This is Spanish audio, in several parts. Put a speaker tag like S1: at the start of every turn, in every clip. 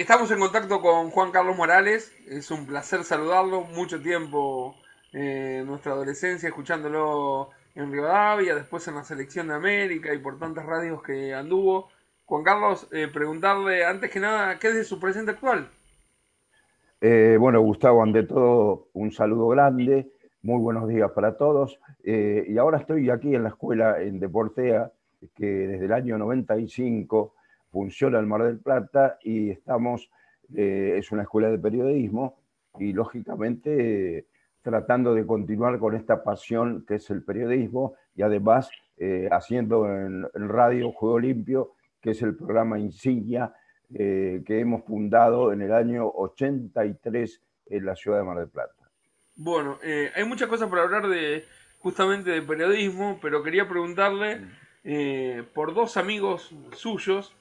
S1: estamos en contacto con Juan Carlos Morales, es un placer saludarlo, mucho tiempo en nuestra adolescencia escuchándolo en Rivadavia, después en la selección de América y por tantas radios que anduvo. Juan Carlos, eh, preguntarle antes que nada, ¿qué es de su presente actual?
S2: Eh, bueno, Gustavo, ante todo, un saludo grande, muy buenos días para todos. Eh, y ahora estoy aquí en la escuela en Deportea, que desde el año 95 funciona en Mar del Plata y estamos, es una escuela de periodismo y lógicamente tratando de continuar con esta pasión que es el periodismo y además haciendo en, en Radio Juego Limpio que es el programa insignia eh, que hemos fundado en el año 83 en la ciudad de Mar del Plata.
S1: Bueno, eh, hay muchas cosas para hablar de justamente de periodismo, pero quería preguntarle eh, por dos amigos suyos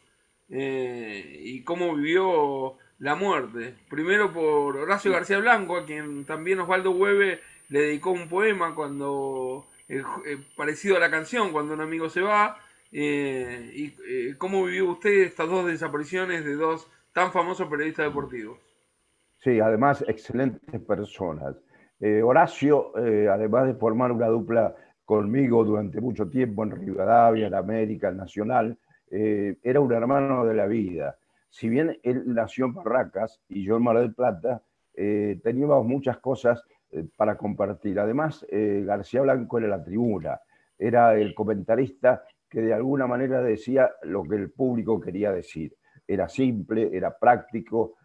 S1: y cómo vivió la muerte. Primero por Horacio García Blanco, a quien también Osvaldo Hueve le dedicó un poema cuando parecido a la canción, cuando un amigo se va. Eh, ¿Y eh, cómo vivió usted estas dos desapariciones de dos tan famosos periodistas deportivos?
S2: Sí, además excelentes personas. Eh, Horacio, además de formar una dupla conmigo durante mucho tiempo en Rivadavia, en América, en Nacional, era un hermano de la vida. Si bien él nació en Barracas y yo en Mar del Plata, teníamos muchas cosas para compartir. Además, García Blanco era la tribuna, era el comentarista que de alguna manera decía lo que el público quería decir. Era simple, era práctico,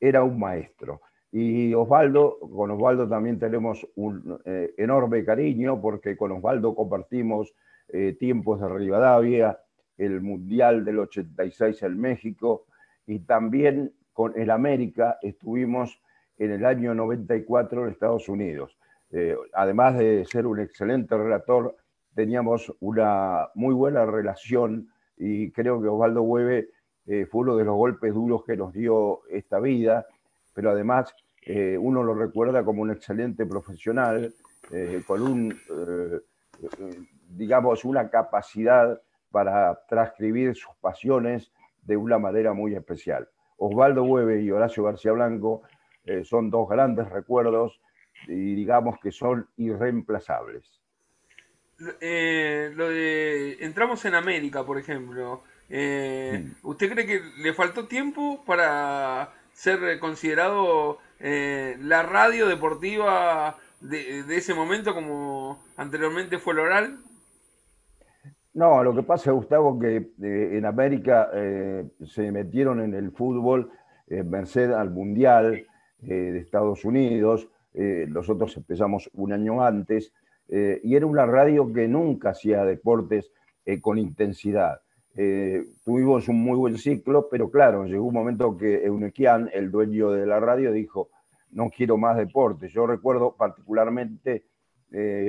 S2: era un maestro. Y Osvaldo, con Osvaldo también tenemos un eh, enorme cariño porque con Osvaldo compartimos eh, tiempos de Rivadavia, el Mundial del 86 en México y también con el América estuvimos en el año 94 en Estados Unidos. Eh, además de ser un excelente relator, teníamos una muy buena relación y creo que Osvaldo Hueve eh, fue uno de los golpes duros que nos dio esta vida, pero además eh, uno lo recuerda como un excelente profesional, con un, digamos, una capacidad para transcribir sus pasiones de una manera muy especial. Osvaldo Hueve y Horacio García Blanco son dos grandes recuerdos y digamos que son irreemplazables
S1: eh, lo de entramos en América, por ejemplo. Eh, mm. ¿Usted cree que le faltó tiempo para ser considerado eh, la radio deportiva de, ese momento como anteriormente fue el oral?
S2: No, lo que pasa, Gustavo, que eh, en América se metieron en el fútbol merced al Mundial de Estados Unidos. nosotros empezamos un año antes eh, y era una radio que nunca hacía deportes eh, con intensidad. Eh, tuvimos un muy buen ciclo, pero claro, llegó un momento que Eunequian, el dueño de la radio, dijo, no quiero más deportes. Yo recuerdo particularmente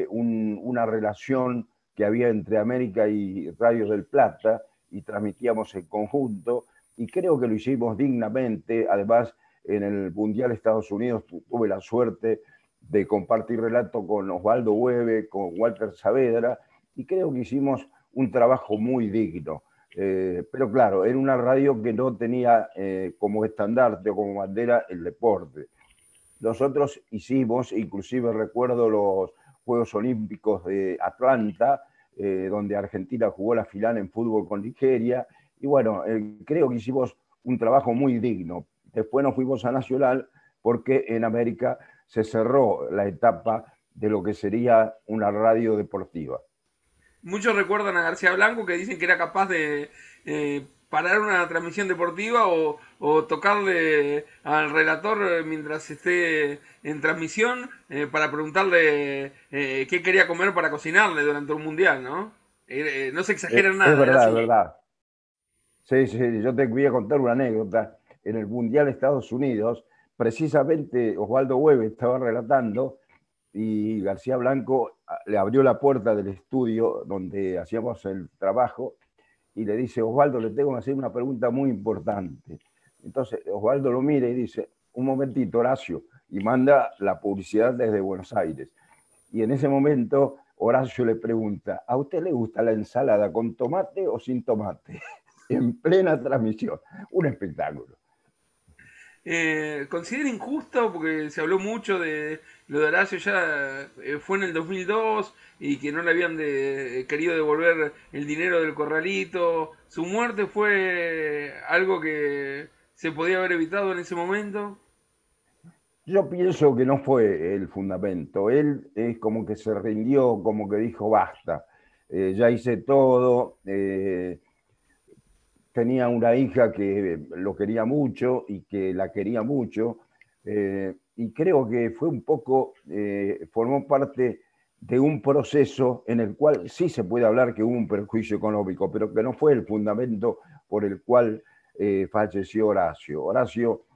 S2: una relación que había entre América y Radio del Plata y transmitíamos en conjunto y creo que lo hicimos dignamente. Además, en el Mundial Estados Unidos tuve la suerte de compartir relato con Osvaldo Hueve, con Walter Saavedra, y creo que hicimos un trabajo muy digno. Eh, pero claro, era una radio que no tenía eh, como estandarte o como bandera el deporte. Nosotros hicimos, inclusive recuerdo los Juegos Olímpicos de Atlanta, eh, donde Argentina jugó la final en fútbol con Nigeria, y bueno, creo que hicimos un trabajo muy digno. Después nos fuimos a Nacional porque en América se cerró la etapa de lo que sería una radio deportiva.
S1: Muchos recuerdan a García Blanco que dicen que era capaz de eh, parar una transmisión deportiva o, tocarle al relator mientras esté en transmisión eh, para preguntarle eh, qué quería comer para cocinarle durante un mundial, ¿no? no se exagera nada.
S2: Es verdad, es verdad. Sí, sí, yo te voy a contar una anécdota. En el Mundial de Estados Unidos, precisamente Osvaldo Hueve estaba relatando y García Blanco ah, le abrió la puerta del estudio donde hacíamos el trabajo y le dice, Osvaldo, le tengo que hacer una pregunta muy importante. Entonces Osvaldo lo mira y dice, un momentito, Horacio, y manda la publicidad desde Buenos Aires. Y en ese momento Horacio le pregunta, ¿a usted le gusta la ensalada con tomate o sin tomate? en plena transmisión. Un espectáculo.
S1: Eh, ¿Considera injusto? Porque se habló mucho de lo de Horacio, ya eh, fue en el 2002 y que no le habían de, querido devolver el dinero del corralito. ¿Su muerte fue algo que se podía haber evitado en ese momento?
S2: Yo pienso que no fue el fundamento. Él es como que se rindió, como que dijo basta. Eh, ya hice todo. Eh, tenía una hija que lo quería mucho y que la quería mucho. Eh, y creo que fue un poco, formó parte de un proceso en el cual sí se puede hablar que hubo un perjuicio económico, pero que no fue el fundamento por el cual falleció Horacio. Horacio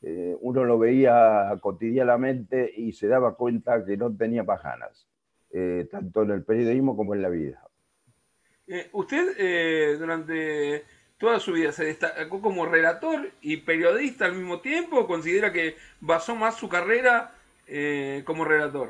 S2: eh, uno lo veía cotidianamente y se daba cuenta que no tenía pajanas, eh, tanto en el periodismo como en la vida.
S1: Eh, usted durante toda su vida. Se destacó como relator y periodista al mismo tiempo, considera que basó más su carrera como relator?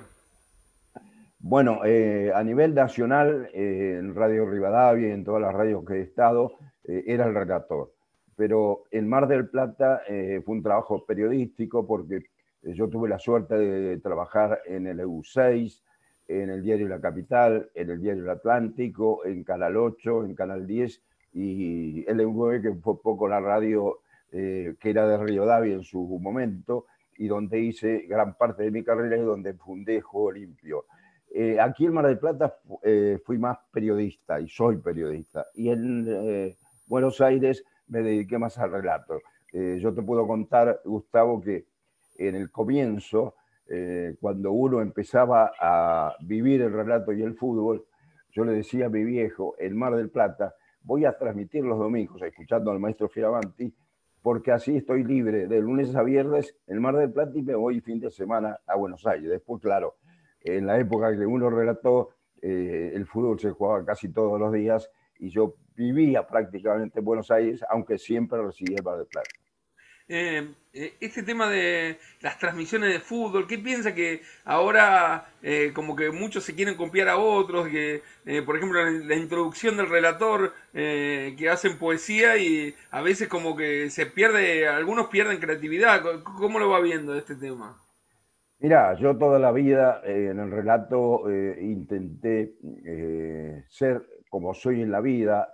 S2: Bueno, a nivel nacional, en Radio Rivadavia y en todas las radios que he estado, era el relator. Pero en Mar del Plata eh, fue un trabajo periodístico porque eh, yo tuve la suerte de trabajar en el EU6, en el diario La Capital, en el diario El Atlántico, en Canal 8, en Canal 10 y EU9, que fue poco la radio eh, que era de Río Davi en su momento y donde hice gran parte de mi carrera y donde fundé Juego Limpio. aquí en Mar del Plata fui más periodista y soy periodista. Y en Buenos Aires me dediqué más al relato. Eh, yo te puedo contar, Gustavo, que en el comienzo, eh, cuando uno empezaba a vivir el relato y el fútbol, yo le decía a mi viejo, en Mar del Plata, voy a transmitir los domingos, escuchando al maestro Firavanti, porque así estoy libre de lunes a viernes en Mar del Plata y me voy fin de semana a Buenos Aires. Después, claro, en la época que uno relató, eh, el fútbol se jugaba casi todos los días y yo vivía prácticamente en Buenos Aires, aunque siempre residía en Mar del Plata.
S1: Eh, eh, este tema de las transmisiones de fútbol, ¿qué piensa que ahora eh, como que muchos se quieren copiar a otros? Que, por ejemplo, la, introducción del relator que hacen poesía y a veces como que se pierde, algunos pierden creatividad. ¿Cómo lo va viendo este tema?
S2: Mira, yo toda la vida en el relato intenté ser como soy en la vida,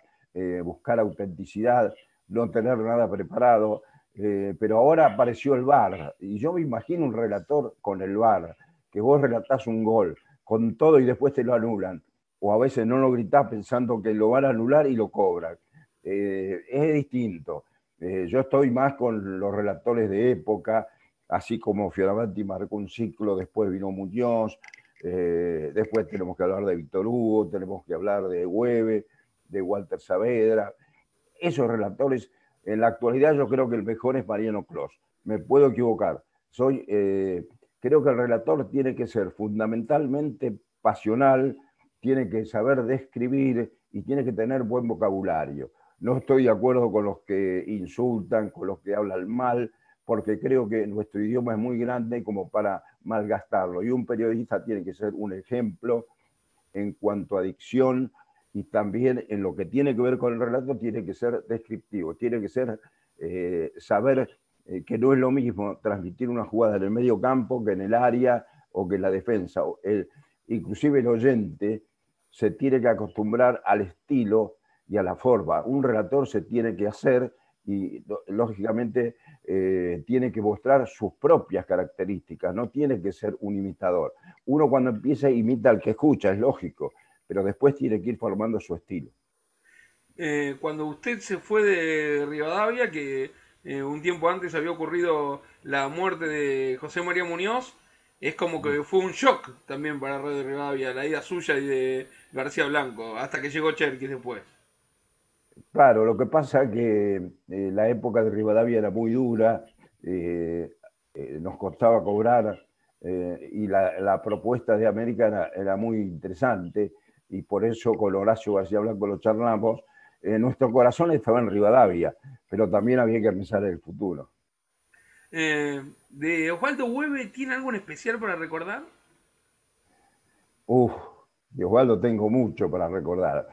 S2: buscar autenticidad, no tener nada preparado, eh, pero ahora apareció el VAR y yo me imagino un relator con el VAR, que vos relatás un gol con todo y después te lo anulan, o a veces no lo gritás pensando que lo van a anular y lo cobran. Eh, es distinto. yo estoy más con los relatores de época, así como Fioravanti marcó un ciclo, después vino Muñoz, eh, después tenemos que hablar de Víctor Hugo, tenemos que hablar de Hueve, de Walter Saavedra. Esos relatores, en la actualidad yo creo que el mejor es Mariano Clos. Me puedo equivocar. Soy, eh, creo que el relator tiene que ser fundamentalmente pasional, tiene que saber describir y tiene que tener buen vocabulario. No estoy de acuerdo con los que insultan, con los que hablan mal, porque creo que nuestro idioma es muy grande como para malgastarlo. Y un periodista tiene que ser un ejemplo en cuanto a dicción y también en lo que tiene que ver con el relato tiene que ser descriptivo, tiene que ser eh, saber eh, que no es lo mismo transmitir una jugada en el medio campo que en el área o que en la defensa. El, inclusive el oyente se tiene que acostumbrar al estilo y a la forma. Un relator se tiene que hacer y lógicamente eh, tiene que mostrar sus propias características, no tiene que ser un imitador. Uno cuando empieza imita al que escucha, es lógico, pero después tiene que ir formando su estilo.
S1: Eh, cuando usted se fue de Rivadavia, que eh, un tiempo antes había ocurrido la muerte de José María Muñoz, es como que fue un shock también para Radio Rivadavia, la ida suya y de García Blanco, hasta que llegó Cherkis después.
S2: Claro, lo que pasa es que eh, la época de Rivadavia era muy dura, nos costaba cobrar y la, propuesta de América era, muy interesante y por eso con Horacio García Blanco lo charlamos. nuestro corazón estaba en Rivadavia, pero también había que pensar en el futuro.
S1: ¿De Osvaldo Hueve tiene algo en especial para recordar?
S2: Uf, de Osvaldo tengo mucho para recordar.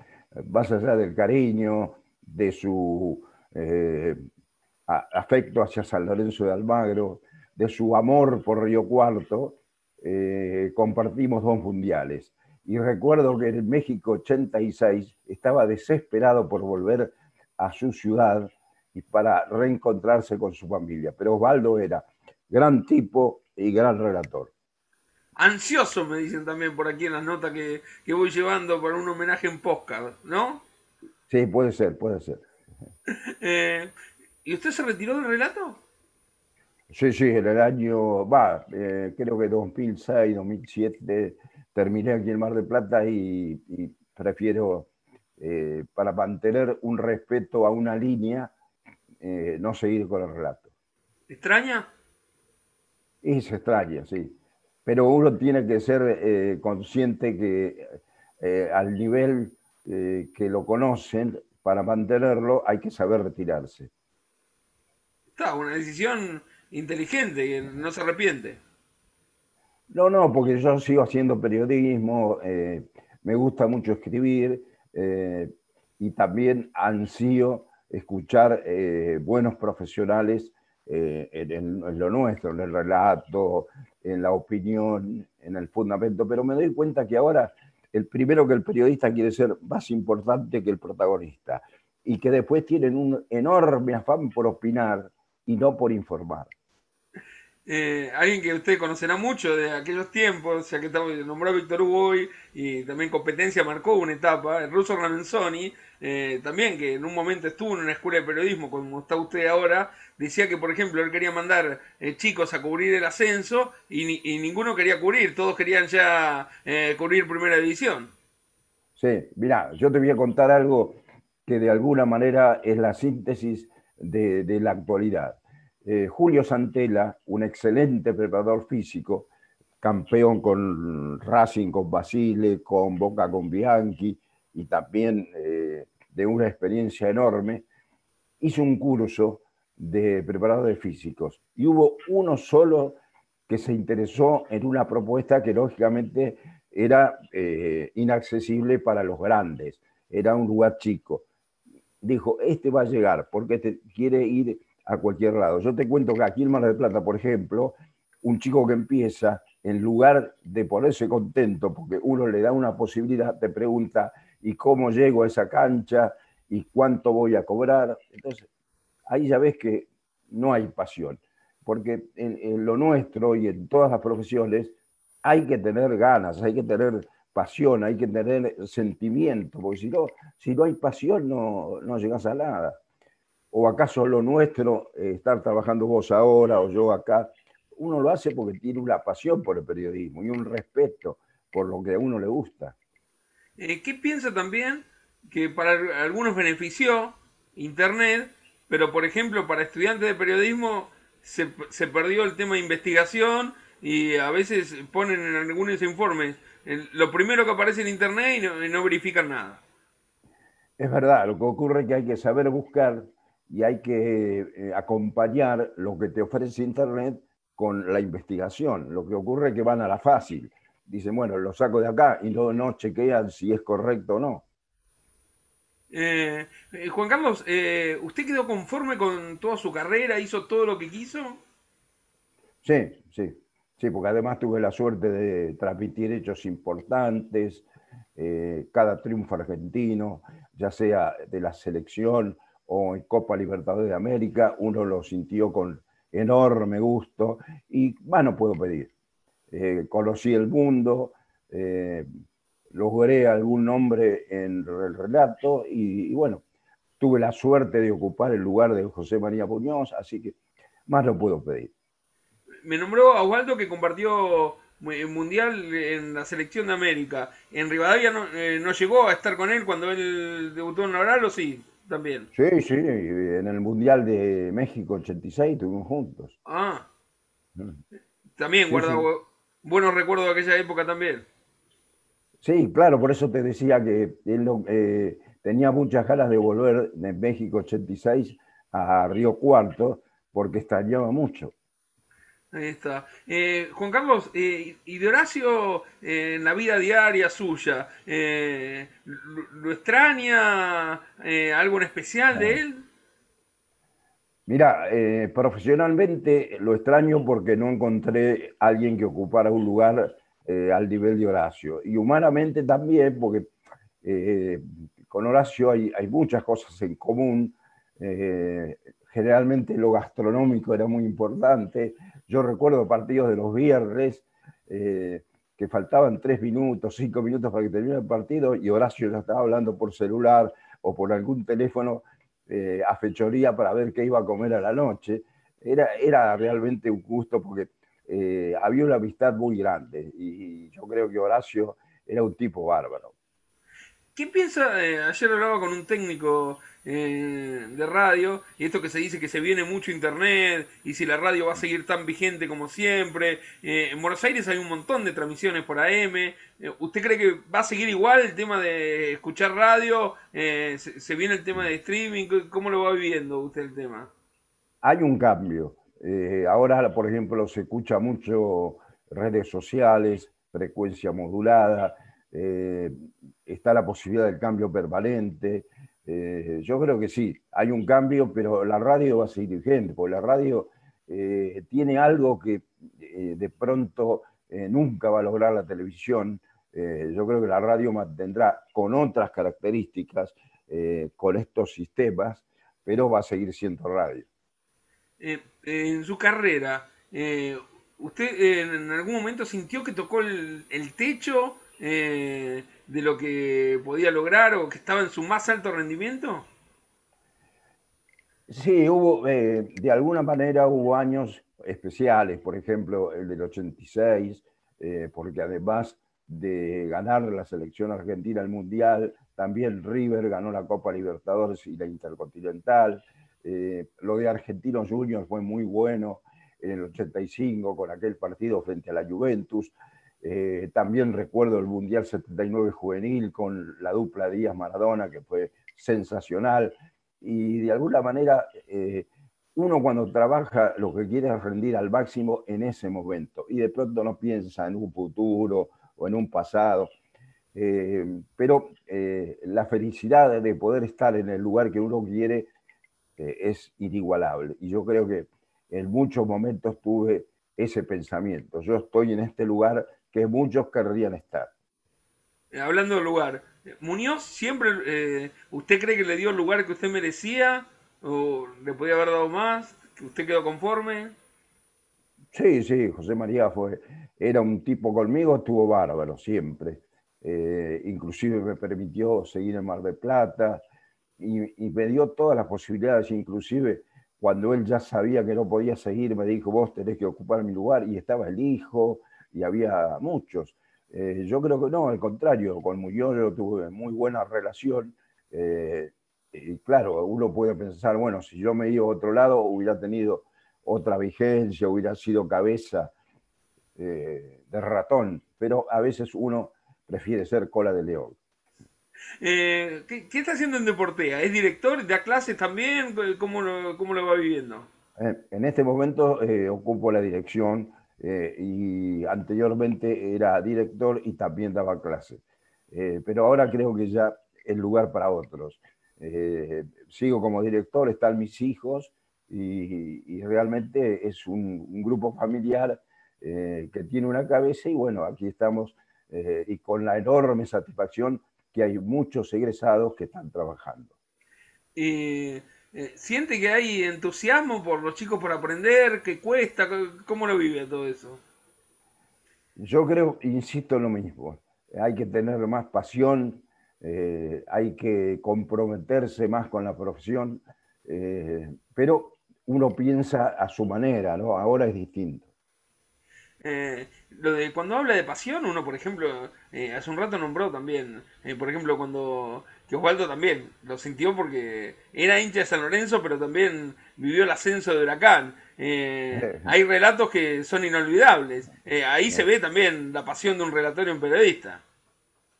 S2: Más allá del cariño, de su eh, afecto hacia San Lorenzo de Almagro, de su amor por Río Cuarto, eh, compartimos dos mundiales. Y recuerdo que en México 86 estaba desesperado por volver a su ciudad y para reencontrarse con su familia. Pero Osvaldo era gran tipo y gran relator.
S1: Ansioso, me dicen también por aquí en las notas que, voy llevando para un homenaje en postcard, ¿no?
S2: Sí, puede ser, puede ser.
S1: Eh, ¿Y usted se retiró del relato?
S2: Sí, sí, en el año, va, eh, creo que 2006, 2007, terminé aquí en Mar del Plata y, prefiero, eh, para mantener un respeto a una línea, eh, no seguir con el relato.
S1: ¿Extraña?
S2: Es extraña, sí. Pero uno tiene que ser consciente que al nivel que lo conocen, para mantenerlo hay que saber retirarse.
S1: Está, una decisión inteligente, no se arrepiente.
S2: No, no, porque yo sigo haciendo periodismo, eh, me gusta mucho escribir eh, y también ansío escuchar eh, buenos profesionales en, lo nuestro, en el relato, en la opinión, en el fundamento, pero me doy cuenta que ahora el primero que el periodista quiere ser más importante que el protagonista y que después tienen un enorme afán por opinar y no por informar.
S1: Eh, alguien que usted conocerá mucho de aquellos tiempos, ya que nombró a Víctor Hugo y también competencia marcó una etapa, el ruso Ramenzoni, eh, también que en un momento estuvo en una escuela de periodismo, como está usted ahora, decía que, por ejemplo, él quería mandar eh, chicos a cubrir el ascenso y, ninguno quería cubrir, todos querían ya cubrir primera división.
S2: Sí, mira, yo te voy a contar algo que de alguna manera es la síntesis de la actualidad. Eh, Julio Santella, un excelente preparador físico, campeón con Racing, con Basile, con Boca, con Bianchi, y también eh, de una experiencia enorme, hizo un curso de preparadores físicos. Y hubo uno solo que se interesó en una propuesta que lógicamente era eh, inaccesible para los grandes, era un lugar chico. Dijo, este va a llegar porque este quiere ir a cualquier lado. Yo te cuento que aquí en Mar del Plata, por ejemplo, un chico que empieza, en lugar de ponerse contento porque uno le da una posibilidad, te pregunta, ¿y cómo llego a esa cancha? ¿Y cuánto voy a cobrar? Entonces, ahí ya ves que no hay pasión, porque en, lo nuestro y en todas las profesiones hay que tener ganas, hay que tener pasión, hay que tener sentimiento, porque si no, si no hay pasión no, no llegas a nada. ¿O acaso lo nuestro, eh, estar trabajando vos ahora o yo acá? Uno lo hace porque tiene una pasión por el periodismo y un respeto por lo que a uno le gusta.
S1: Eh, ¿Qué piensa también que para algunos benefició Internet, pero por ejemplo para estudiantes de periodismo se, perdió el tema de investigación y a veces ponen en algunos informes lo primero que aparece en Internet y no verifican nada?
S2: Es verdad, lo que ocurre es que hay que saber buscar y hay que eh, acompañar lo que te ofrece Internet con la investigación. Lo que ocurre es que van a la fácil. Dicen, bueno, lo saco de acá y no, no chequean si es correcto o no.
S1: Eh, eh, Juan Carlos, ¿usted quedó conforme con toda su carrera? ¿Hizo todo lo que quiso?
S2: Sí, sí, sí, porque además tuve la suerte de transmitir hechos importantes, cada triunfo argentino, ya sea de la selección o en Copa Libertadores de América, uno lo sintió con enorme gusto y más no puedo pedir. Eh, conocí el mundo, eh, logré algún nombre en el relato y, bueno, tuve la suerte de ocupar el lugar de José María Puñoz, así que más no puedo pedir.
S1: Me nombró a Waldo que compartió el Mundial en la selección de América. En Rivadavia no, eh, llegó a estar con él cuando él debutó en Oral, ¿o sí? También. Sí,
S2: sí, en el Mundial de México 86 estuvimos juntos.
S1: Ah. Mm. También guarda buenos recuerdos de aquella época también.
S2: Sí, claro, por eso te decía que él eh, tenía muchas ganas de volver de México 86 a Río Cuarto porque extrañaba mucho.
S1: Ahí está. Eh, Juan Carlos, eh, y de Horacio, eh, en la vida diaria suya, ¿lo, extraña algo en especial de él?
S2: Mira, profesionalmente lo extraño porque no encontré a alguien que ocupara un lugar al nivel de Horacio. Y humanamente también, porque con Horacio hay, hay, muchas cosas en común. generalmente lo gastronómico era muy importante. Yo recuerdo partidos de los viernes que faltaban tres minutos, cinco minutos para que termine el partido y Horacio ya estaba hablando por celular o por algún teléfono eh, a fechoría para ver qué iba a comer a la noche. Era, era realmente un gusto porque eh, había una amistad muy grande y, yo creo que Horacio era un tipo bárbaro.
S1: ¿Qué piensa? Eh, ayer hablaba con un técnico eh, de radio, y esto que se dice que se viene mucho internet, y si la radio va a seguir tan vigente como siempre. Eh, en Buenos Aires hay un montón de transmisiones por AM. Eh, ¿Usted cree que va a seguir igual el tema de escuchar radio? Se, viene el tema de streaming? ¿Cómo lo va viviendo usted el tema?
S2: Hay un cambio. ahora, por ejemplo, se escucha mucho redes sociales, frecuencia modulada, está la posibilidad del cambio permanente. Eh, yo creo que sí, hay un cambio, pero la radio va a seguir vigente, porque la radio eh, tiene algo que eh, de pronto nunca va a lograr la televisión. yo creo que la radio mantendrá con otras características, con estos sistemas, pero va a seguir siendo radio.
S1: en su carrera, ¿usted en algún momento sintió que tocó el, el techo? De lo que podía lograr o que estaba en su más alto rendimiento?
S2: Sí, hubo, eh, de alguna manera hubo años especiales, por ejemplo, el del 86, eh, porque además de ganar la selección argentina al Mundial, también River ganó la Copa Libertadores y la Intercontinental. Eh, lo de Argentinos Juniors fue muy bueno en el 85 con aquel partido frente a la Juventus. Eh, también recuerdo el Mundial 79 juvenil con la dupla Díaz-Maradona, que fue sensacional. Y de alguna manera, eh, uno cuando trabaja lo que quiere es rendir al máximo en ese momento. Y de pronto no piensa en un futuro o en un pasado. Eh, pero la felicidad de poder estar en el lugar que uno quiere es inigualable. Y yo creo que en muchos momentos tuve ese pensamiento. Yo estoy en este lugar que muchos querrían estar.
S1: Eh, hablando del lugar, Muñoz siempre, eh, ¿usted cree que le dio el lugar que usted merecía? ¿O le podía haber dado más? ¿Que usted quedó conforme?
S2: Sí, sí, José María fue, era un tipo conmigo, estuvo bárbaro siempre. Eh, inclusive me permitió seguir en Mar del Plata y, y, me dio todas las posibilidades, inclusive cuando él ya sabía que no podía seguir, me dijo, vos tenés que ocupar mi lugar, y estaba el hijo, y había muchos. Eh, yo creo que no, al contrario, con Muñoz yo tuve muy buena relación. Eh, y claro, uno puede pensar, bueno, si yo me iba a otro lado, hubiera tenido otra vigencia, hubiera sido cabeza eh, de ratón, pero a veces uno prefiere ser cola de león.
S1: ¿qué, está haciendo en Deportea? ¿Es director? ¿Da clases también? ¿Cómo lo, cómo lo va viviendo?
S2: En este momento ocupo la dirección eh, y anteriormente era director y también daba clases. Eh, pero ahora creo que ya es lugar para otros. Eh, sigo como director, están mis hijos y, realmente es un, grupo familiar que tiene una cabeza y bueno, aquí estamos y con la enorme satisfacción que hay muchos egresados que están trabajando.
S1: Eh, ¿Siente que hay entusiasmo por los chicos por aprender? ¿Qué cuesta? ¿Cómo lo vive todo eso?
S2: Yo creo, insisto en lo mismo, hay que tener más pasión, eh, hay que comprometerse más con la profesión, eh, pero uno piensa a su manera, ¿no? Ahora es distinto.
S1: lo de cuando habla de pasión, uno, por ejemplo, hace un rato nombró también, por ejemplo, cuando que Osvaldo también lo sintió porque era hincha de San Lorenzo, pero también vivió el ascenso de Huracán. Eh, hay relatos que son inolvidables. Eh, ahí se ve también la pasión de un relator y un periodista.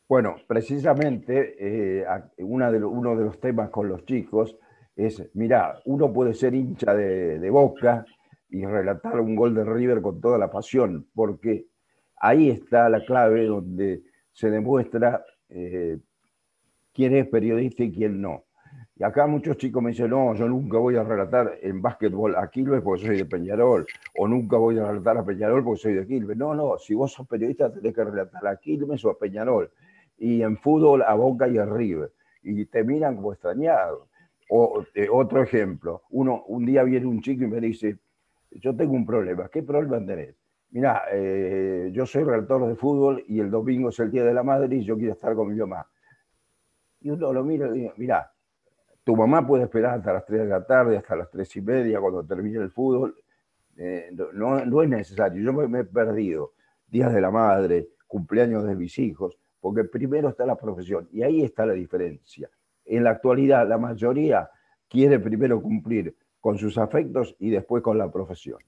S2: Bueno, precisamente eh, una de uno de los temas con los chicos es, mira, uno puede ser hincha de, Boca y relatar un gol de River con toda la pasión, porque ahí está la clave donde se demuestra quién es periodista y quién no. Y acá muchos chicos me dicen, no, yo nunca voy a relatar en básquetbol a Quilmes porque soy de Peñarol, o nunca voy a relatar a Peñarol porque soy de Quilmes. No, no, si vos sos periodista tenés que relatar a Quilmes o a Peñarol. Y en fútbol a Boca y a River. Y te miran como extrañados. O eh, otro ejemplo, uno, un día viene un chico y me dice, yo tengo un problema. ¿Qué problema tenés? Mira, eh, yo soy relator de fútbol y el domingo es el Día de la Madre y yo quiero estar con mi mamá. Y uno lo mira y dice, mira, tu mamá puede esperar hasta las 3 de la tarde, hasta las 3 y media, cuando termine el fútbol. Eh, no, no, es necesario. Yo me, he perdido días de la madre, cumpleaños de mis hijos, porque primero está la profesión y ahí está la diferencia. En la actualidad, la mayoría quiere primero cumplir con sus afectos y después con la profesión.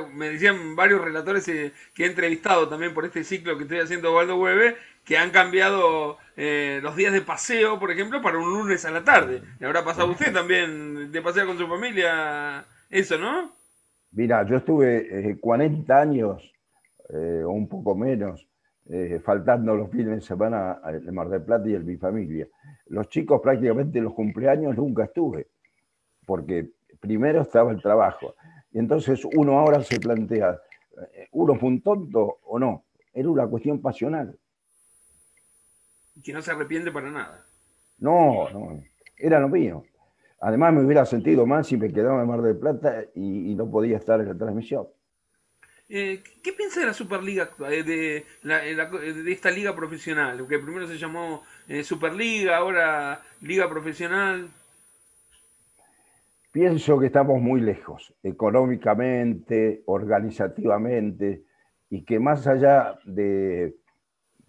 S1: Me decían varios relatores eh, que he entrevistado también por este ciclo que estoy haciendo Waldo Hueve, que han cambiado eh, los días de paseo, por ejemplo, para un lunes a la tarde. ¿Le habrá pasado usted también de pasear con su familia eso, no?
S2: Mira, yo estuve 40 eh, años, o un poco menos, faltando los fines de semana en Mar del Plata y en mi familia. Los chicos prácticamente en los cumpleaños nunca estuve, porque primero estaba el trabajo. Y entonces uno ahora se plantea, eh, ¿uno fue un tonto o no? Era una cuestión pasional.
S1: Que no se arrepiente para nada.
S2: No, no, era lo mío. Además me hubiera sentido mal si me quedaba en Mar del Plata y, no podía estar en la transmisión.
S1: Eh, ¿Qué piensa de la Superliga eh, de, de, esta liga profesional? Que primero se llamó Superliga, ahora Liga Profesional.
S2: Pienso que estamos muy lejos, económicamente, organizativamente, y que más allá de,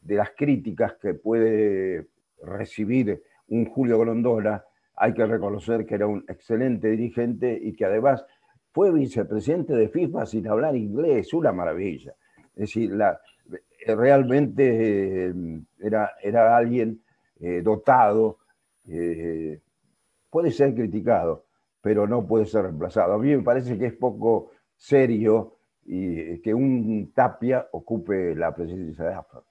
S2: las críticas que puede recibir un Julio Grondona, hay que reconocer que era un excelente dirigente y que además fue vicepresidente de FIFA sin hablar inglés, una maravilla. Es decir, realmente eh, era, era alguien eh, dotado, eh, puede ser criticado, pero no puede ser reemplazado. A mí me parece que es poco serio y que un Tapia ocupe la presidencia de AFA.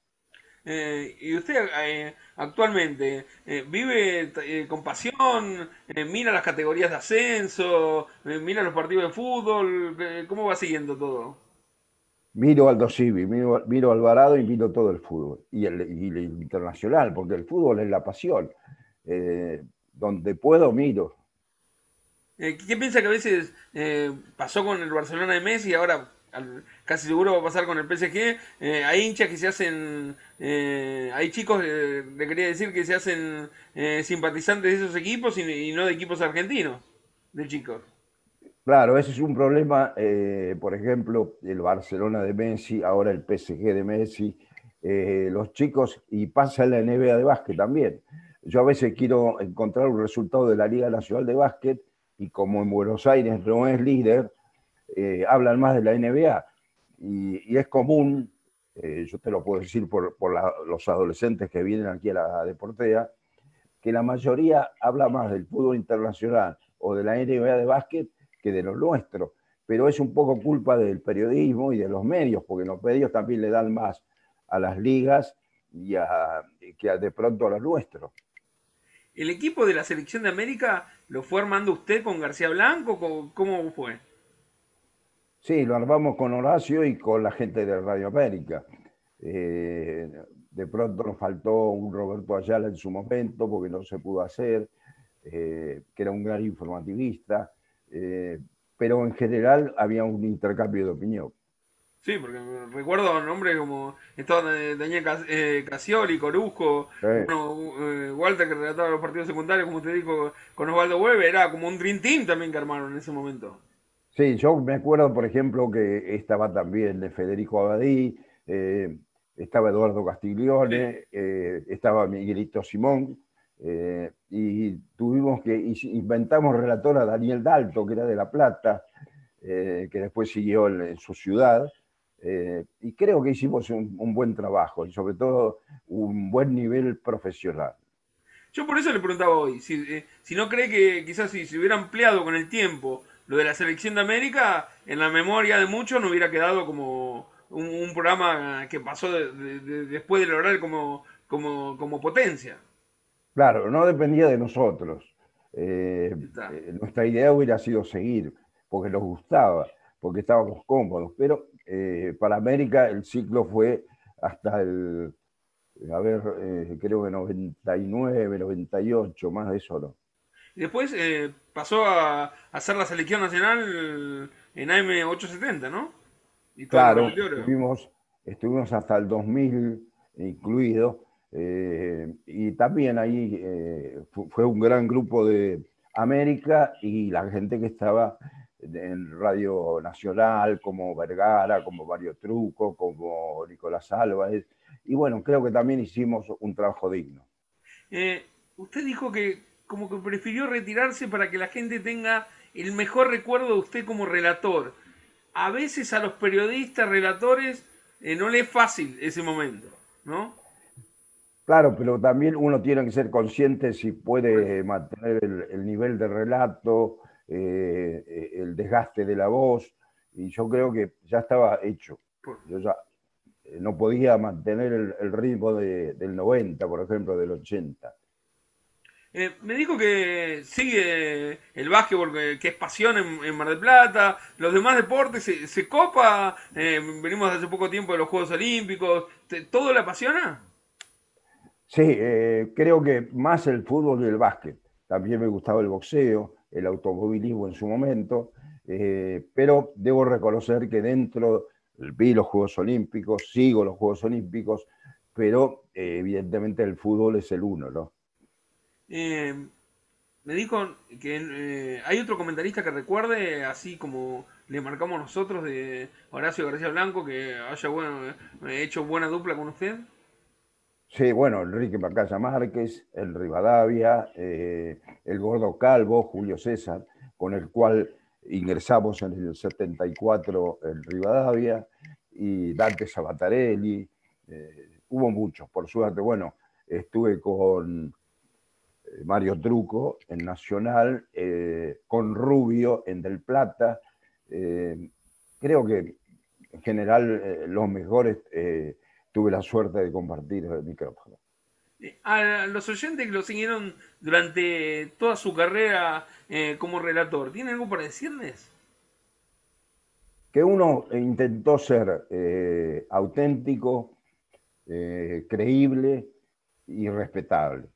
S1: Eh, ¿Y usted eh, actualmente eh, vive con pasión? ¿Mira las categorías de ascenso? ¿Mira los partidos de fútbol? ¿Cómo va siguiendo todo?
S2: Miro Aldo Civi, miro, miro Alvarado y miro todo el fútbol. Y el, y el internacional, porque el fútbol es la pasión. donde puedo, miro.
S1: Eh, ¿Qué piensa que a veces eh, pasó con el Barcelona de Messi y ahora casi seguro va a pasar con el PSG? Eh, hay hinchas que se hacen, hay chicos, le quería decir que se hacen simpatizantes de esos equipos y, no de equipos argentinos, de chicos.
S2: Claro, ese es un problema, por ejemplo, el Barcelona de Messi, ahora el PSG de Messi, los chicos, y pasa en la NBA de básquet también. Yo a veces quiero encontrar un resultado de la Liga Nacional de Básquet y como en Buenos Aires no es líder, eh, hablan más de la NBA. Y, es común, eh, yo te lo puedo decir por, los adolescentes que vienen aquí a la Deportea, que la mayoría habla más del fútbol internacional o de la NBA de básquet que de lo nuestro. Pero es un poco culpa del periodismo y de los medios, porque los medios también le dan más a las ligas y que de pronto a los nuestros.
S1: ¿El equipo de la selección de América lo fue armando usted con García Blanco? ¿Cómo fue?
S2: Sí, lo armamos con Horacio y con la gente de Radio América. Eh, de pronto nos faltó un Roberto Ayala en su momento porque no se pudo hacer, eh, que era un gran informativista, eh, pero en general había un intercambio de opinión.
S1: Sí, porque recuerdo nombres como estaba Daniel eh, Casioli, Corusco, eh, Walter que relataba los partidos secundarios, como usted dijo, con Osvaldo Weber, era como un Dream Team también que armaron en ese momento.
S2: Sí, yo me acuerdo, por ejemplo, que estaba también Federico Abadí, eh, estaba Eduardo Castiglione, estaba Miguelito Simón, y tuvimos que, inventamos relator a Daniel Dalto, que era de La Plata, que después siguió en su ciudad, eh, y creo que hicimos un, buen trabajo y sobre todo un buen nivel profesional.
S1: Yo por eso le preguntaba hoy, si, eh, si no cree que quizás si se hubiera ampliado con el tiempo lo de la selección de América, en la memoria de muchos no hubiera quedado como un, programa que pasó después del horario como, como, como potencia.
S2: Claro, no dependía de nosotros. nuestra idea hubiera sido seguir, porque nos gustaba, porque estábamos cómodos, pero para América el ciclo fue hasta el, a ver, creo que 99, 98, más de eso no.
S1: Después eh, pasó a, hacer la selección nacional en AM870, ¿no?
S2: claro, estuvimos, estuvimos hasta el 2000 incluido. Eh, y también ahí eh, fue un gran grupo de América y la gente que estaba en Radio Nacional, como Vergara, como Mario Truco, como Nicolás Álvarez. Y bueno, creo que también hicimos un trabajo digno.
S1: usted dijo que como que prefirió retirarse para que la gente tenga el mejor recuerdo de usted como relator. A veces a los periodistas, relatores, eh, no le es fácil ese momento, ¿no?
S2: Claro, pero también uno tiene que ser consciente si puede mantener el, nivel de relato, eh, el desgaste de la voz, y yo creo que ya estaba hecho. Yo ya eh, no podía mantener el, ritmo del 90, por ejemplo, del 80.
S1: Eh, me dijo que sigue el básquetbol, que, es pasión en, Mar del Plata, los demás deportes, se, copa, eh, venimos hace poco tiempo de los Juegos Olímpicos, ¿todo le apasiona?
S2: Sí, eh, creo que más el fútbol y el básquet. También me gustaba el boxeo, el automovilismo en su momento, pero debo reconocer que dentro vi los Juegos Olímpicos, sigo los Juegos Olímpicos, pero evidentemente el fútbol es el uno, ¿no?
S1: Eh, me dijo que eh, hay otro comentarista que recuerde, así como le marcamos nosotros de Horacio García Blanco, que haya bueno, eh, hecho buena dupla con usted.
S2: Sí, bueno, Enrique Macaya Márquez, el Rivadavia, el Gordo Calvo, Julio César, con el cual ingresamos en el 74 en Rivadavia, y Dante Sabatarelli, hubo muchos, por suerte. Bueno, estuve con Mario Truco en Nacional, eh, con Rubio en Del Plata. Eh, creo que en general eh, los mejores tuve la suerte de compartir el micrófono.
S1: A los oyentes que lo siguieron durante toda su carrera como relator, ¿tienen algo para decirles?
S2: Que uno intentó ser auténtico, creíble y respetable.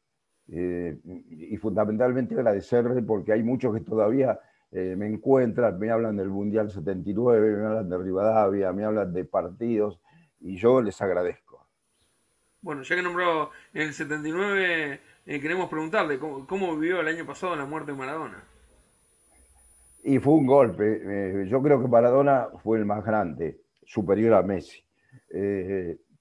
S2: Eh, y fundamentalmente agradecerle porque hay muchos que todavía eh, me encuentran, me hablan del Mundial 79, me hablan de Rivadavia, me hablan de partidos y yo les agradezco.
S1: Bueno, ya que nombró el 79, eh, queremos preguntarle ¿cómo, vivió el año pasado la muerte de Maradona.
S2: Y fue un golpe. yo creo que Maradona fue el más grande, superior a Messi.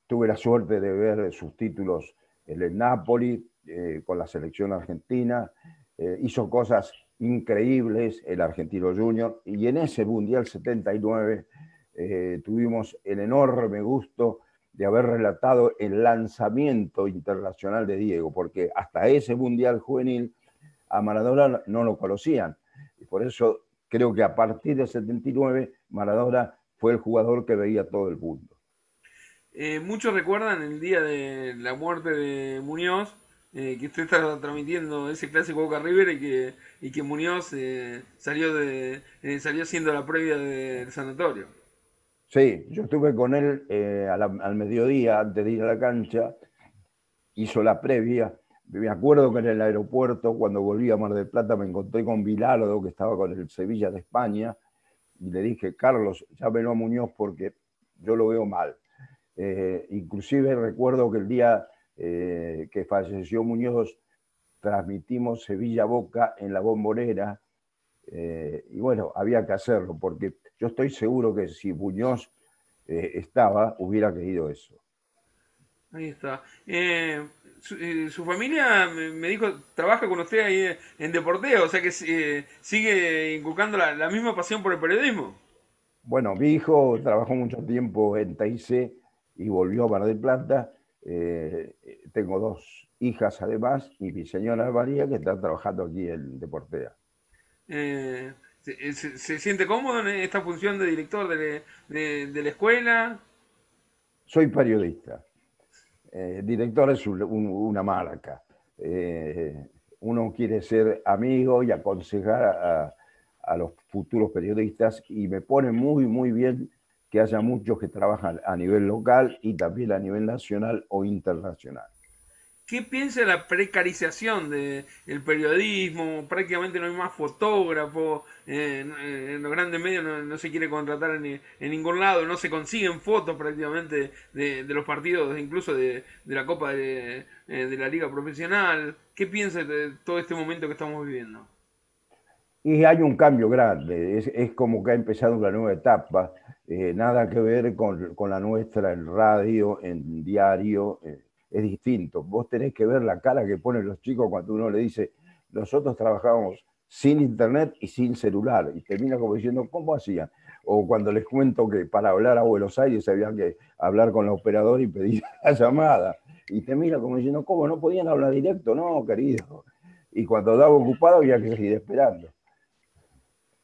S2: tuve la suerte de ver sus títulos en el Napoli, eh, con la selección argentina, eh, hizo cosas increíbles el argentino junior y en ese Mundial 79 eh, tuvimos el enorme gusto de haber relatado el lanzamiento internacional de Diego, porque hasta ese Mundial juvenil a Maradona no lo conocían. Y por eso creo que a partir de 79 Maradona fue el jugador que veía todo el mundo.
S1: muchos recuerdan el día de la muerte de Muñoz eh, que usted está transmitiendo ese clásico Boca River y que, y que Muñoz eh, salió, de, eh, salió siendo la previa del sanatorio.
S2: Sí, yo estuve con él al, mediodía antes de ir a la cancha, hizo la previa. Me acuerdo que en el aeropuerto, cuando volví a Mar del Plata, me encontré con Bilardo, que estaba con el Sevilla de España, y le dije, Carlos, llámelo a Muñoz porque yo lo veo mal. inclusive recuerdo que el día eh, que falleció Muñoz, transmitimos Sevilla Boca en la bombonera. Eh, y bueno, había que hacerlo, porque yo estoy seguro que si Muñoz eh, estaba, hubiera querido eso.
S1: Ahí está. Su, familia me dijo, trabaja con usted ahí en Deporteo, o sea que sigue inculcando la, misma pasión por el periodismo.
S2: Bueno, mi hijo trabajó mucho tiempo en TIC y volvió a Mar del Plata eh, tengo dos hijas además y mi señora María que está trabajando aquí en Deportea.
S1: Eh, eh, ¿se, siente cómodo en esta función de director de, la escuela?
S2: Soy periodista. director es una marca. uno quiere ser amigo y aconsejar a, a los futuros periodistas y me pone muy, muy bien que haya muchos que trabajan a nivel local y también a nivel nacional o internacional.
S1: ¿Qué piensa de la precarización del periodismo? Prácticamente no hay más fotógrafos, eh, en los grandes medios no, se quiere contratar en, ningún lado, no se consiguen fotos prácticamente de, los partidos, incluso de, la Copa de, eh, de, la Liga Profesional. ¿Qué piensa de todo este momento que estamos viviendo?
S2: Y hay un cambio grande, es, como que ha empezado una nueva etapa, eh, nada que ver con, con, la nuestra en radio, en diario es distinto. Vos tenés que ver la cara que ponen los chicos cuando uno le dice, nosotros trabajábamos sin internet y sin celular, y termina como diciendo, ¿cómo hacían? O cuando les cuento que para hablar a Buenos Aires había que hablar con la operadora y pedir la llamada, y te mira como diciendo, ¿cómo no podían hablar directo? No, querido. Y cuando daba ocupado había que seguir esperando.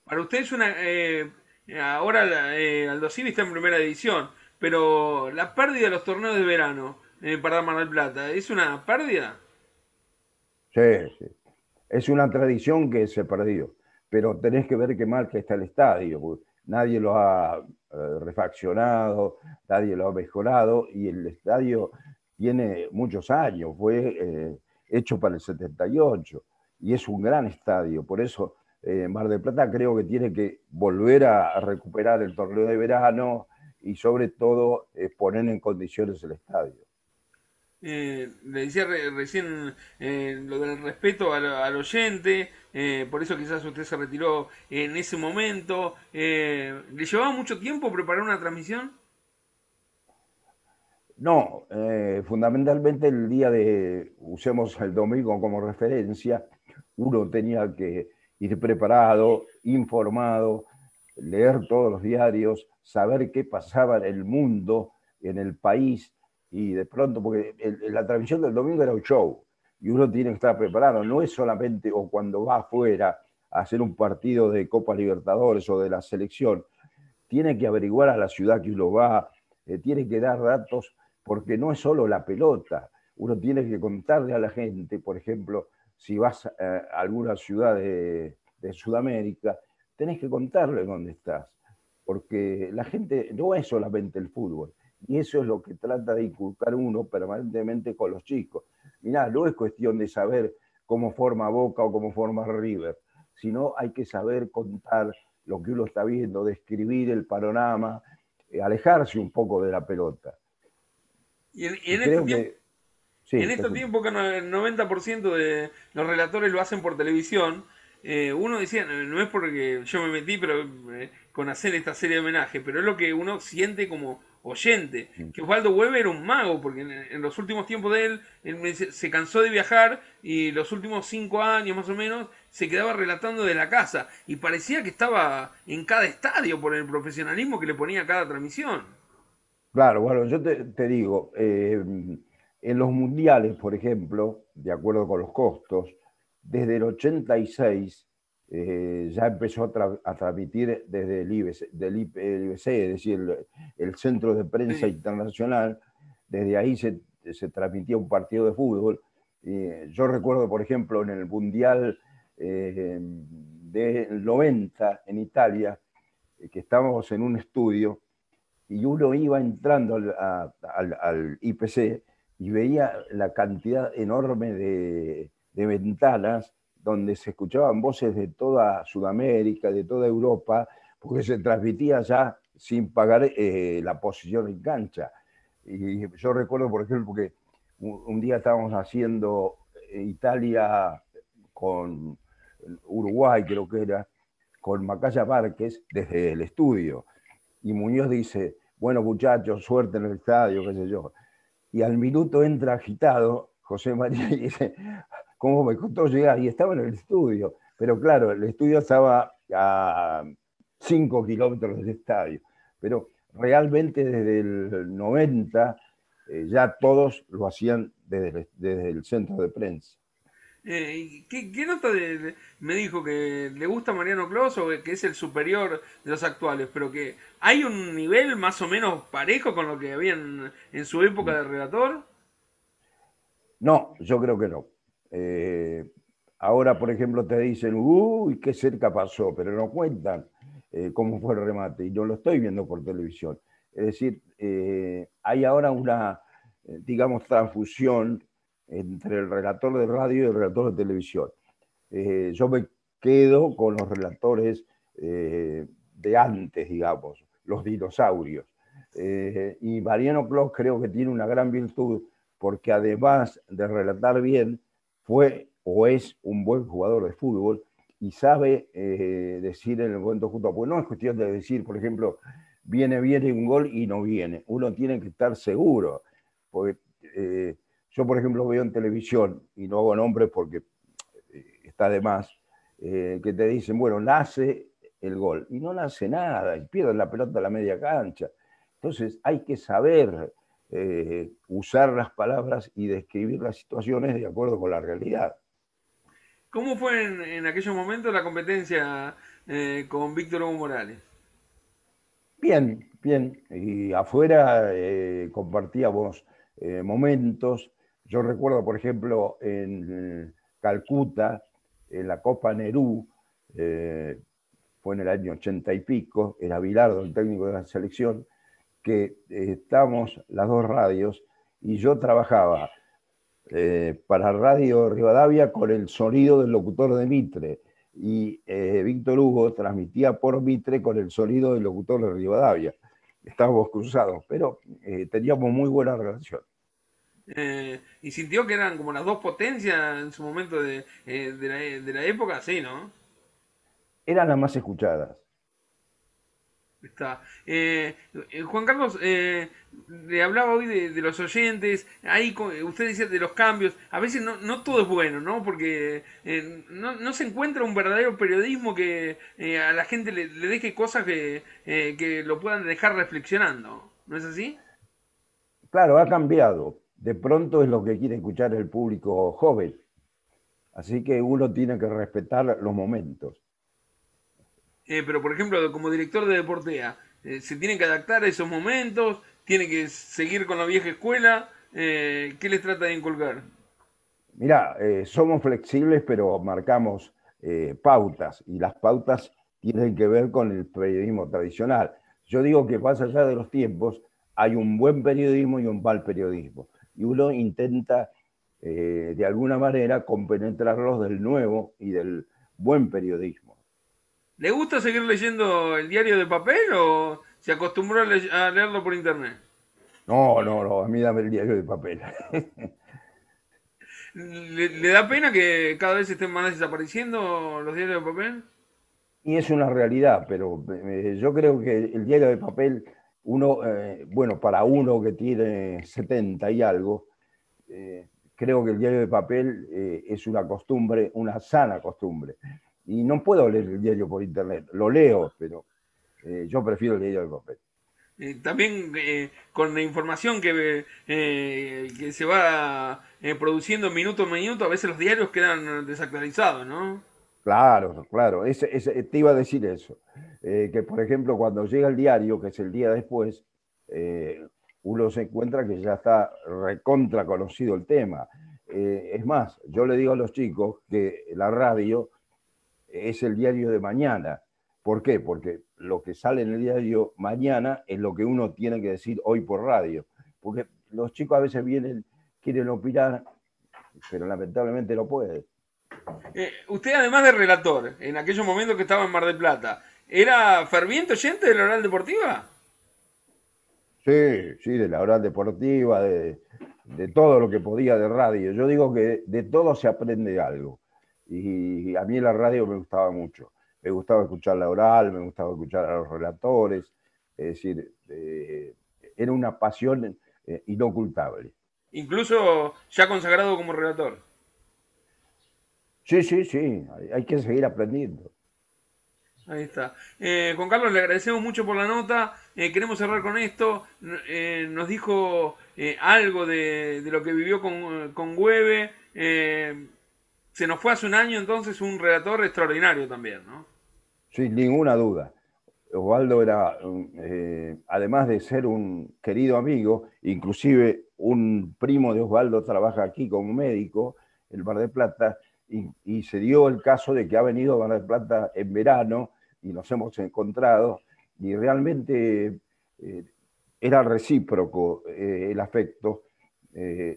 S1: Para usted es una... Eh, ahora eh, Aldo Civi está en primera edición, pero la pérdida de los torneos de verano, eh, para Mar del Plata. ¿Es una pérdida?
S2: Sí, sí. Es una tradición que se perdió. Pero tenés que ver qué mal que está el estadio. Nadie lo ha eh, refaccionado, nadie lo ha mejorado y el estadio tiene muchos años. Fue eh, hecho para el 78 y es un gran estadio. Por eso Mar del Plata creo que tiene que volver a, recuperar el torneo de verano y sobre todo poner en condiciones el estadio.
S1: Eh, le decía recién eh, lo del respeto al, oyente, eh, por eso quizás usted se retiró en ese momento. ¿Le llevaba mucho tiempo preparar una transmisión?
S2: No, fundamentalmente el día de, usemos el domingo como referencia, uno tenía que ir preparado, informado, leer todos los diarios, saber qué pasaba en el mundo, en el país, y de pronto, porque la transmisión del domingo era un show y uno tiene que estar preparado, no es solamente o cuando va afuera a hacer un partido de Copa Libertadores o de la selección, tiene que averiguar a la ciudad que uno va, eh, tiene que dar datos, porque no es solo la pelota, uno tiene que contarle a la gente, por ejemplo, si vas a alguna ciudad de, Sudamérica, tenés que contarle dónde estás, porque la gente no es solamente el fútbol, y eso es lo que trata de inculcar uno permanentemente con los chicos. Mirá, no es cuestión de saber cómo forma Boca o cómo forma River, sino hay que saber contar lo que uno está viendo, describir el panorama, eh, alejarse un poco de la pelota.
S1: Y en, estos tiempos, que el 90% de los relatores lo hacen por televisión, eh, uno decía, no es porque yo me metí pero eh, con hacer esta serie de homenaje, pero es lo que uno siente como oyente, que Osvaldo Weber era un mago, porque en, los últimos tiempos de él, él, se cansó de viajar y los últimos cinco años más o menos se quedaba relatando de la casa y parecía que estaba en cada estadio por el profesionalismo que le ponía a cada transmisión.
S2: Claro, bueno, yo te, digo, eh, en los mundiales, por ejemplo, de acuerdo con los costos, desde el 86 eh, ya empezó a, transmitir desde el IBC, del IBC es decir, el, Centro de Prensa Internacional, desde ahí se, se, transmitía un partido de fútbol. yo recuerdo, por ejemplo, en el Mundial eh, del 90 en Italia, eh, que estábamos en un estudio y uno iba entrando al, IPC y veía la cantidad enorme de, de ventanas donde se escuchaban voces de toda Sudamérica, de toda Europa, porque se transmitía ya sin pagar eh, la posición en cancha. Y yo recuerdo, por ejemplo, que un, día estábamos haciendo eh, Italia con Uruguay, creo que era, con Macaya Márquez desde el estudio. Y Muñoz dice, bueno muchachos, suerte en el estadio, qué sé yo. Y al minuto entra agitado José María y dice, cómo me costó llegar y estaba en el estudio. Pero claro, el estudio estaba a 5 kilómetros del estadio. Pero realmente desde el 90 eh, ya todos lo hacían desde el, centro de prensa.
S1: Eh, ¿qué, nota me dijo que le gusta Mariano Clos o que es el superior de los actuales? Pero que hay un nivel más o menos parejo con lo que habían en su época de redactor.
S2: No, yo creo que no. Eh, ahora, por ejemplo, te dicen, uy, qué cerca pasó, pero no cuentan eh, cómo fue el remate, y yo lo estoy viendo por televisión. Es decir, eh, hay ahora una, eh, digamos, transfusión entre el relator de radio y el relator de televisión. yo me quedo con los relatores de antes, digamos, los dinosaurios. y Mariano Clos creo que tiene una gran virtud porque además de relatar bien, fue o es un buen jugador de fútbol y sabe eh, decir en el momento justo, pues no es cuestión de decir, por ejemplo, viene, viene un gol y no viene. Uno tiene que estar seguro. Porque eh, yo, por ejemplo, veo en televisión, y no hago nombres porque eh, está de más, que te dicen, bueno, nace el gol. Y no nace nada, y pierden la pelota a la media cancha. Entonces hay que saber usar las palabras y describir las situaciones de acuerdo con la realidad.
S1: ¿Cómo fue en, aquellos momentos la competencia eh, con Víctor Hugo Morales?
S2: Bien, bien. Y afuera eh, compartíamos eh, momentos. Yo recuerdo, por ejemplo, en Calcuta, en la Copa Nerú, fue en el año ochenta y pico, era Bilardo, el técnico de la selección, que estábamos las dos radios y yo trabajaba eh, para Radio Rivadavia con el sonido del locutor de Mitre. Y eh, Víctor Hugo transmitía por Mitre con el sonido del locutor de Rivadavia. Estábamos cruzados, pero eh, teníamos muy buena relación.
S1: ¿Y sintió que eran como las dos potencias en su momento de, de, la, de la época? Sí, ¿no?
S2: Eran las más escuchadas.
S1: Está. Eh, eh, Juan Carlos, eh, le hablaba hoy de, los oyentes, ahí usted decía de los cambios, a veces no, no todo es bueno, ¿no? Porque no, no, se encuentra un verdadero periodismo que a la gente le, deje cosas que, que, lo puedan dejar reflexionando, ¿no es así?
S2: Claro, ha cambiado. De pronto es lo que quiere escuchar el público joven. Así que uno tiene que respetar los momentos.
S1: Eh, pero por ejemplo, como director de Deportea, eh, se tienen que adaptar a esos momentos, tiene que seguir con la vieja escuela. Eh, ¿Qué les trata de inculcar?
S2: Mira, somos flexibles, pero marcamos pautas y las pautas tienen que ver con el periodismo tradicional. Yo digo que más allá de los tiempos, hay un buen periodismo y un mal periodismo. Y uno intenta, de alguna manera, compenetrarlos del nuevo y del buen periodismo.
S1: ¿Le gusta seguir leyendo el diario de papel o se acostumbró a, leerlo por internet?
S2: No, no, no, a mí dame el diario de papel.
S1: ¿Le, da pena que cada vez estén más desapareciendo los diarios de papel?
S2: Y es una realidad, pero eh, yo creo que el diario de papel, uno, eh, bueno, para uno que tiene 70 y algo, eh, creo que el diario de papel es una costumbre, una sana costumbre y no puedo leer el diario por internet, lo leo, pero eh, yo prefiero el diario de papel.
S1: Eh, también eh, con la información que, que se va produciendo minuto a minuto, a veces los diarios quedan desactualizados, ¿no?
S2: Claro, claro, te iba a decir eso, que por ejemplo cuando llega el diario, que es el día después, uno se encuentra que ya está recontra conocido el tema. es más, yo le digo a los chicos que la radio es el diario de mañana. ¿Por qué? Porque lo que sale en el diario mañana es lo que uno tiene que decir hoy por radio. Porque los chicos a veces vienen, quieren opinar, pero lamentablemente no pueden.
S1: Eh, usted, además de relator, en aquellos momentos que estaba en Mar del Plata, ¿era ferviente oyente de la oral deportiva?
S2: Sí, sí, de la oral deportiva, de, de todo lo que podía de radio. Yo digo que de todo se aprende algo. Y a mí la radio me gustaba mucho. Me gustaba escuchar la oral, me gustaba escuchar a los relatores. Es decir, eh, era una pasión eh, inocultable.
S1: Incluso ya consagrado como relator.
S2: Sí, sí, sí. Hay, que seguir aprendiendo.
S1: Ahí está. Eh, Juan Carlos, le agradecemos mucho por la nota. queremos cerrar con esto. nos dijo algo de, lo que vivió con, con Hueve se nos fue hace un año entonces un redactor extraordinario también, ¿no?
S2: Sin ninguna duda. Osvaldo era, eh, además de ser un querido amigo, inclusive un primo de Osvaldo trabaja aquí como médico, en Mar de Plata, y, se dio el caso de que ha venido a Mar del Plata en verano y nos hemos encontrado y realmente eh, era recíproco eh, el afecto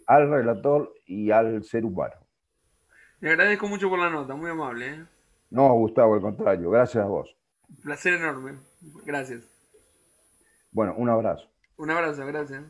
S2: al relator y al ser humano.
S1: Le agradezco mucho por la nota, muy amable.
S2: No, Gustavo, al contrario, gracias a vos.
S1: placer enorme, gracias.
S2: Bueno, un abrazo.
S1: Un abrazo, gracias.